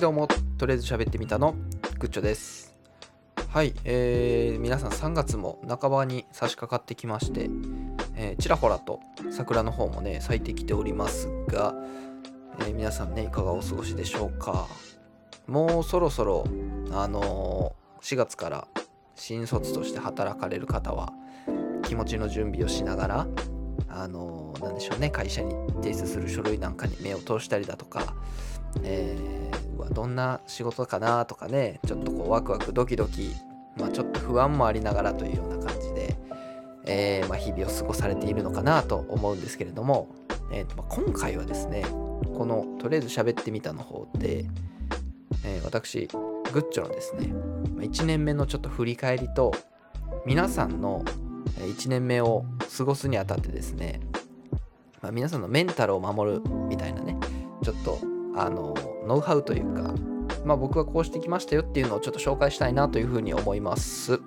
どうも。とりあえず喋ってみたの。グッチョです。はいえー、皆さん3月も半ばに差し掛かってきまして、えー、ちらほらと桜の方もね咲いてきておりますが、えー、皆さんねいかがお過ごしでしょうか。もうそろそろあのー、4月から新卒として働かれる方は気持ちの準備をしながらあのー、でしょうね会社に提出する書類なんかに目を通したりだとか、えー、どんな仕事かなとかねちょっとこうワクワクドキドキ、まあ、ちょっと不安もありながらというような感じで、えー、まあ、日々を過ごされているのかなと思うんですけれども、えーとまあ、今回はですねこのとりあえず喋ってみたの方で、え私グッチョのですね1年目のちょっと振り返りと皆さんの1年目を過ごすにあたってですね、まあ、皆さんのメンタルを守るみたいなねちょっとあのノウハウというか、まあ、僕はこうしてきましたよっていうのをちょっと紹介したいなというふうに思います。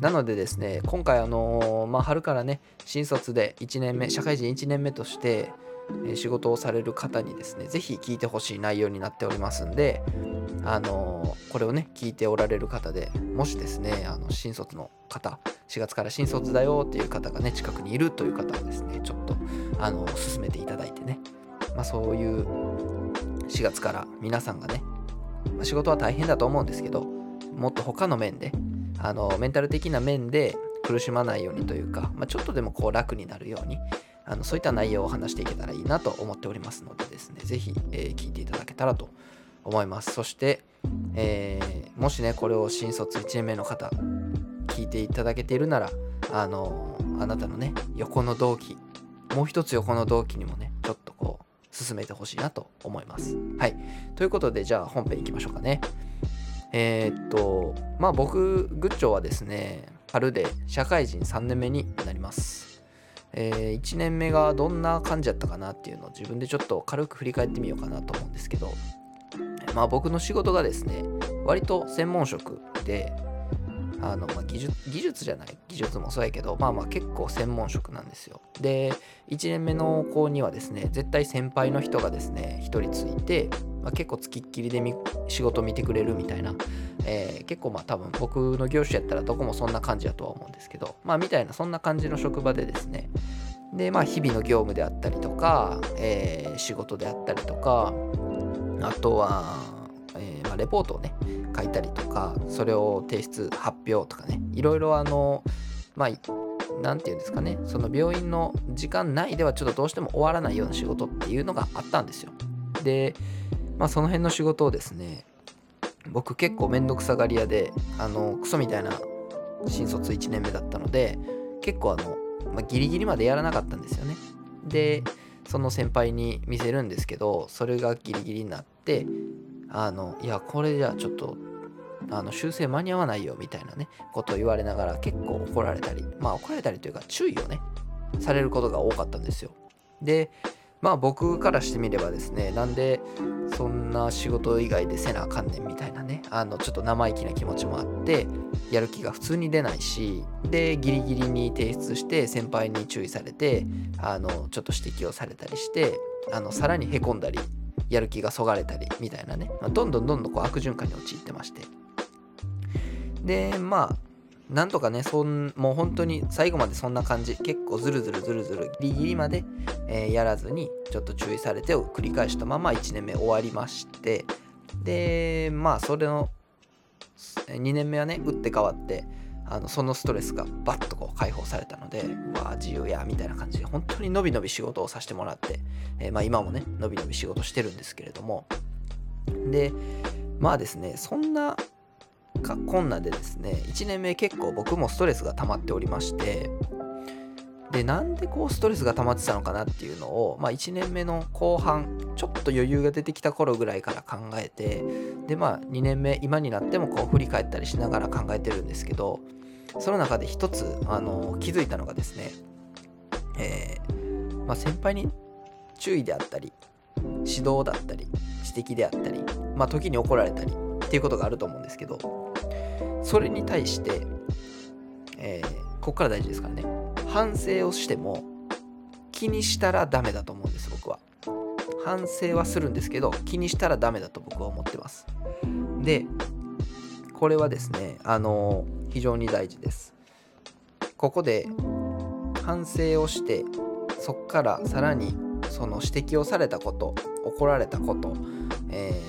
なのでですね今回あのまあ、春からね新卒で1年目社会人1年目として仕事をされる方にですね是非聞いてほしい内容になっておりますんであのこれをね聞いておられる方でもしですねあの新卒の方4月から新卒だよっていう方がね近くにいるという方はですねちょっとあの進めていただいてね、まあ、そういう4月から皆さんがね、まあ、仕事は大変だと思うんですけどもっと他の面であのメンタル的な面で苦しまないようにというか、まあ、ちょっとでもこう楽になるようにあのそういった内容を話していけたらいいなと思っておりますのでですね是非、えー、聞いていただけたらと思います。そして、えー、もしね、これを新卒1年目の方、聞いていただけているなら、あのあなたのね、横の同期、もう一つ横の同期にもね、進めてほしいなと思います。はい。ということで、じゃあ本編いきましょうかね。えー、っと、まあ僕、グッチョはですね、春で社会人3年目になります。えー、1年目がどんな感じだったかなっていうのを自分でちょっと軽く振り返ってみようかなと思うんですけど、まあ僕の仕事がですね、割と専門職で、あのまあ、技術技術じゃない技術もそうやけどまあまあ結構専門職なんですよ。で1年目の子にはですね絶対先輩の人がですね1人ついて、まあ、結構つきっきりで仕事見てくれるみたいな、えー、結構まあ多分僕の業種やったらどこもそんな感じやとは思うんですけどまあみたいなそんな感じの職場でですね。でまあ日々の業務であったりとか、えー、仕事であったりとかあとは、えー、まあ、レポートをね書いたりとかそれを提出発表とかねいろいろあのまあ何て言うんですかねその病院の時間内ではちょっとどうしても終わらないような仕事っていうのがあったんですよ。でまあその辺の仕事をですね僕結構めんどくさがり屋であのクソみたいな新卒1年目だったので結構あの、まあ、ギリギリまでやらなかったんですよね。でその先輩に見せるんですけどそれがギリギリになってあのいやこれじゃちょっとあの修正間に合わないよみたいなねことを言われながら結構怒られたりまあ怒られたりというか注意をねされることが多かったんですよ。でまあ僕からしてみればですねなんでそんな仕事以外でせなあかんねんみたいなねあのちょっと生意気な気持ちもあってやる気が普通に出ないしでギリギリに提出して先輩に注意されてあのちょっと指摘をされたりしてあのさらにへこんだりやる気がそがれたりみたいなね、まあ、どんどんどんどんこう悪循環に陥ってまして。でまあなんとかねそんもう本当に最後までそんな感じ。結構ズルズルズルズルギリギリまで、えー、やらずにちょっと注意されてを繰り返したまま1年目終わりまして。でまあそれの2年目はね打って変わってあのそのストレスがバッとこう解放されたのでうわ自由やみたいな感じで本当にのびのび仕事をさせてもらって、えー、まあ、今もねのびのび仕事してるんですけれども。でまあですねそんなかこんなでですね1年目結構僕もストレスが溜まっておりましてでなんでこうストレスが溜まってたのかなっていうのを、まあ、1年目の後半ちょっと余裕が出てきた頃ぐらいから考えてでまあ2年目今になってもこう振り返ったりしながら考えてるんですけどその中で一つあの気づいたのがですね、えー、まあ、先輩に注意であったり指導だったり指摘であったり、まあ、時に怒られたりっていうことがあると思うんですけどそれに対して、えー、ここから大事ですからね。反省をしても気にしたらダメだと思うんです僕は。反省はするんですけど気にしたらダメだと僕は思ってます。でこれはですねあの非常に大事ですここで反省をしてそっからさらにその指摘をされたこと怒られたこと、え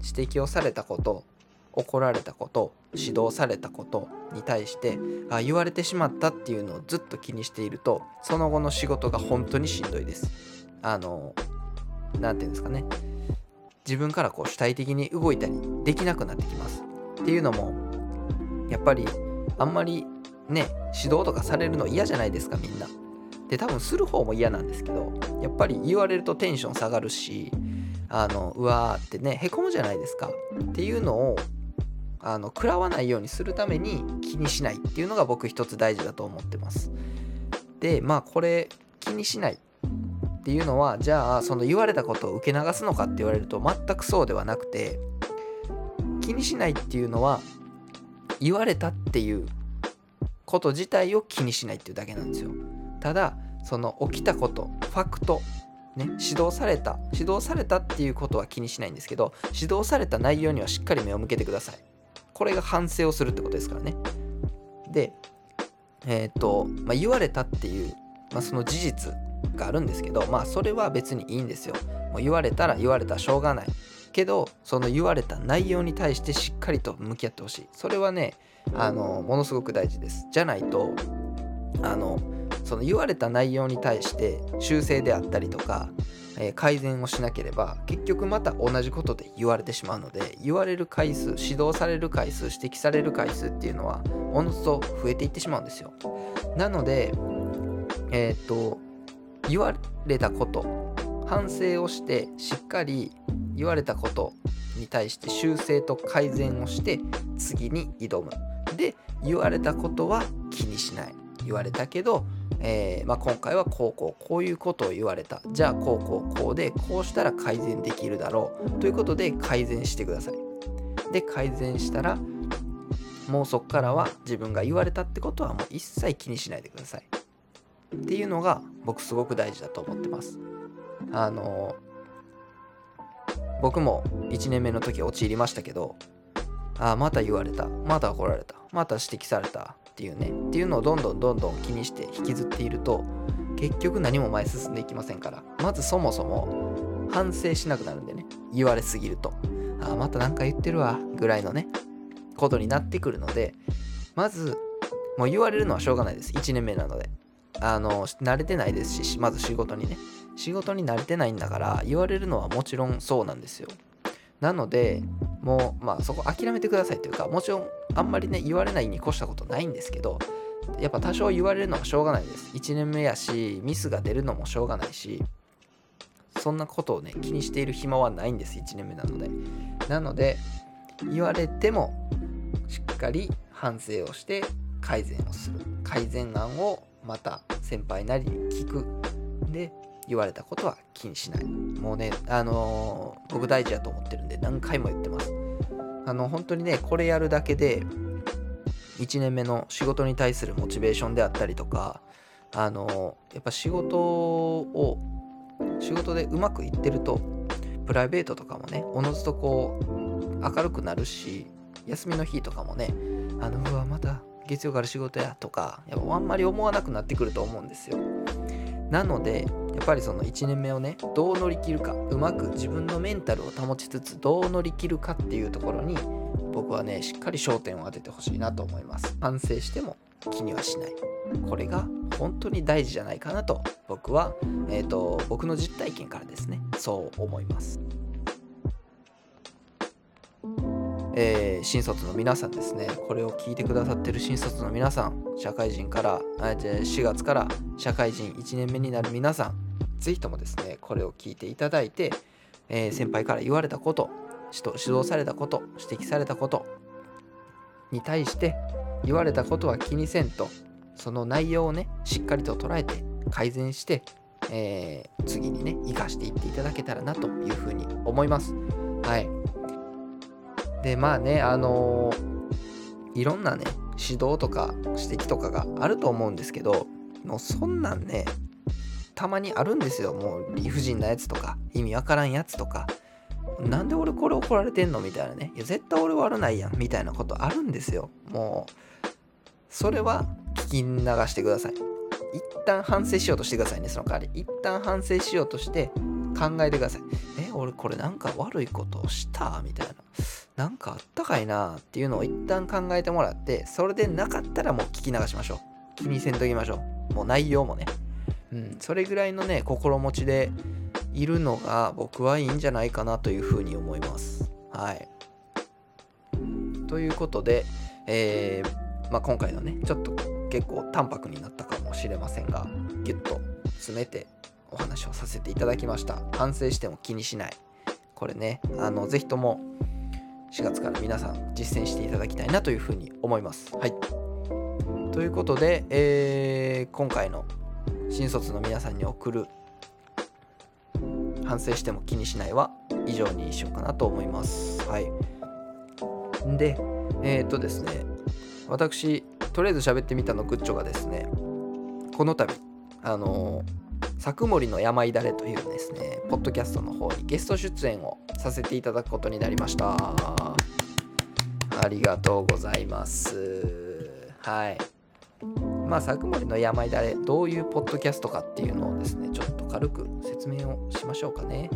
ー、指摘をされたこと怒られたこと指導されたことに対してあ言われてしまったっていうのをずっと気にしているとその後の仕事が本当にしんどいです。あの何て言うんですかね自分からこう主体的に動いたりできなくなってきます。っていうのもやっぱりあんまりね指導とかされるの嫌じゃないですかみんな。で多分する方も嫌なんですけどやっぱり言われるとテンション下がるしあのうわーってねへこむじゃないですかっていうのをあの食らわないようにするために気にしないっていうのが僕一つ大事だと思ってます。でまあこれ気にしないっていうのはじゃあその言われたことを受け流すのかって言われると全くそうではなくて気にしないっていうのは言われたっていうこと自体を気にしないっていうだけなんですよ。ただその起きたことファクトね、指導された指導されたっていうことは気にしないんですけど指導された内容にはしっかり目を向けてくださいこれが反省をするってことですからね。で、えっ、ー、と、まあ、言われたっていう、まあ、その事実があるんですけど、まあそれは別にいいんですよ。もう言われたら言われたしょうがない。けど、その言われた内容に対してしっかりと向き合ってほしい。それはね、あの、ものすごく大事です。じゃないと、あの、その言われた内容に対して修正であったりとか、え改善をしなければ結局また同じことで言われてしまうので言われる回数指導される回数指摘される回数っていうのはおのずと増えていってしまうんですよなのでえっ、と言われたこと反省をしてしっかり言われたことに対して修正と改善をして次に挑む。で言われたことは気にしない。言われたけどえー、まあ、今回はこうこうこういうことを言われた。じゃあこうこうこうでこうしたら改善できるだろう。ということで改善してください。で改善したらもうそこからは自分が言われたってことはもう一切気にしないでください。っていうのが僕すごく大事だと思ってます。あの僕も1年目の時陥りましたけどああまた言われた。また怒られた。また指摘された。っていうね。っていうのをどんどんどんどん気にして引きずっていると結局何も前進んでいきませんから。まずそもそも反省しなくなるんでね。言われすぎると。あまた何か言ってるわ。ぐらいのね。ことになってくるのでまずもう言われるのはしょうがないです。1年目なので。あの慣れてないですしまず仕事にね。仕事に慣れてないんだから言われるのはもちろんそうなんですよ。なのでもうまあそこ諦めてくださいというかもちろんあんまりね言われないに越したことないんですけどやっぱ多少言われるのはしょうがないです。1年目やしミスが出るのもしょうがないしそんなことをね気にしている暇はないんです1年目なので。なので言われてもしっかり反省をして改善をする。改善案をまた先輩なりに聞く。で言われたことは気にしない。もうねあのー、僕大事だと思ってるんで何回も言ってます。あの本当にねこれやるだけで1年目の仕事に対するモチベーションであったりとかあのー、やっぱ仕事を仕事でうまくいってるとプライベートとかもねおのずとこう明るくなるし休みの日とかもねあのうわまた月曜から仕事やとかやっぱあんまり思わなくなってくると思うんですよ。なのでやっぱりその1年目をねどう乗り切るかうまく自分のメンタルを保ちつつどう乗り切るかっていうところに僕はねしっかり焦点を当ててほしいなと思います。反省しても気にはしない。これが本当に大事じゃないかなと僕は、えーと僕の実体験からですねそう思います。えー、新卒の皆さんですね、これを聞いてくださってる新卒の皆さん、社会人から、あじゃ4月から社会人1年目になる皆さん、ぜひともですね、これを聞いていただいて、えー、先輩から言われたこと、指導されたこと、指摘されたことに対して言われたことは気にせんと、その内容をね、しっかりと捉えて改善して、えー、次にね、生かしていっていただけたらなというふうに思います。はい。でまあねあのー、いろんなね指導とか指摘とかがあると思うんですけどもうそんなんねたまにあるんですよ。もう理不尽なやつとか意味わからんやつとか。なんで俺これ怒られてんの？みたいなね。いや絶対俺悪ないやん。みたいなことあるんですよ。もうそれは聞き流してください。一旦反省しようとしてくださいね。その代わり。一旦反省しようとして考えてください。え俺これなんか悪いことをした？みたいな。なんかあったかいなっていうのを一旦考えてもらってそれでなかったらもう聞き流しましょう。気にせんときましょう。もう内容もね。うんそれぐらいのね心持ちでいるのが僕はいいんじゃないかなというふうに思います。はい。ということで、えーまあ、今回のねちょっと結構淡白になったかもしれませんがギュッと詰めてお話をさせていただきました。反省しても気にしない。これねあのぜひとも4月から皆さん実践していただきたいなというふうに思います。はい。ということで、えー、今回の新卒の皆さんに送る反省しても気にしないは以上にしようかなと思います。はい。でえー、っとですね私とりあえず喋ってみたのグッチョがですねこの度あの作森の病だれというですねポッドキャストの方にゲスト出演をさせていただくことになりました。ありがとうございます。はい。まあ作森の病だれどういうポッドキャストかっていうのをですねちょっと軽く説明をしましょうかね。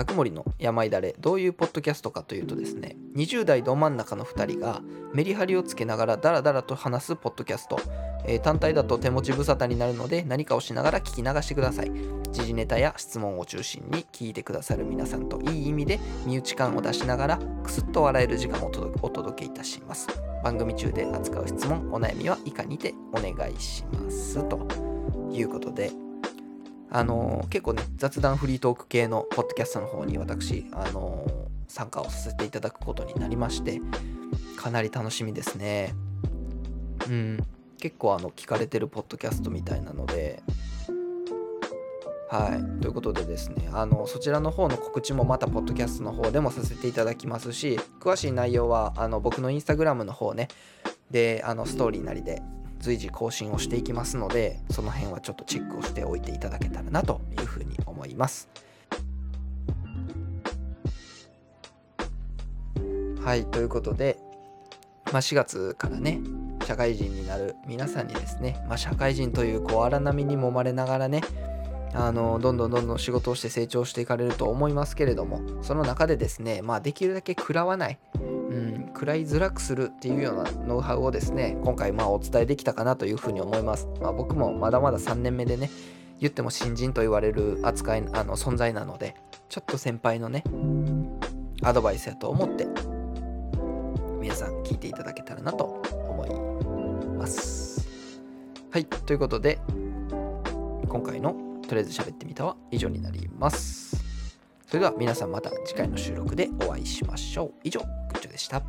作森の病だれどういうポッドキャストかというとですね20代ど真ん中の2人がメリハリをつけながらダラダラと話すポッドキャスト、えー、単体だと手持ち無沙汰になるので何かをしながら聞き流してください。時事ネタや質問を中心に聞いてくださる皆さんといい意味で身内感を出しながらクスッと笑える時間をお届けいたします。番組中で扱う質問お悩みは以下にてお願いします。ということであの、結構ね、雑談フリートーク系のポッドキャストの方に私、あの、参加をさせていただくことになりまして、かなり楽しみですね。うん、結構あの、聞かれてるポッドキャストみたいなので、はい。ということでですね、あの、そちらの方の告知もまた、ポッドキャストの方でもさせていただきますし、詳しい内容は、あの、僕のインスタグラムの方ね、で、あの、ストーリーなりで随時更新をしていきますのでその辺はちょっとチェックをしておいていただけたらなというふうに思います。はいということで、まあ、4月からね社会人になる皆さんにですね、まあ、社会人というこう荒波に揉まれながらねあのどんどんどんどん仕事をして成長していかれると思いますけれどもその中でですねまあできるだけ食らわないうん食らいづらくするっていうようなノウハウをですね今回まあお伝えできたかなというふうに思います、まあ、僕もまだまだ3年目でね言っても新人と言われる扱いあの存在なのでちょっと先輩のねアドバイスやと思って皆さん聞いていただけたらなと思います。はいということで今回のとりあえず喋ってみたは以上になります。それでは皆さんまた次回の収録でお会いしましょう。以上グッチョでした。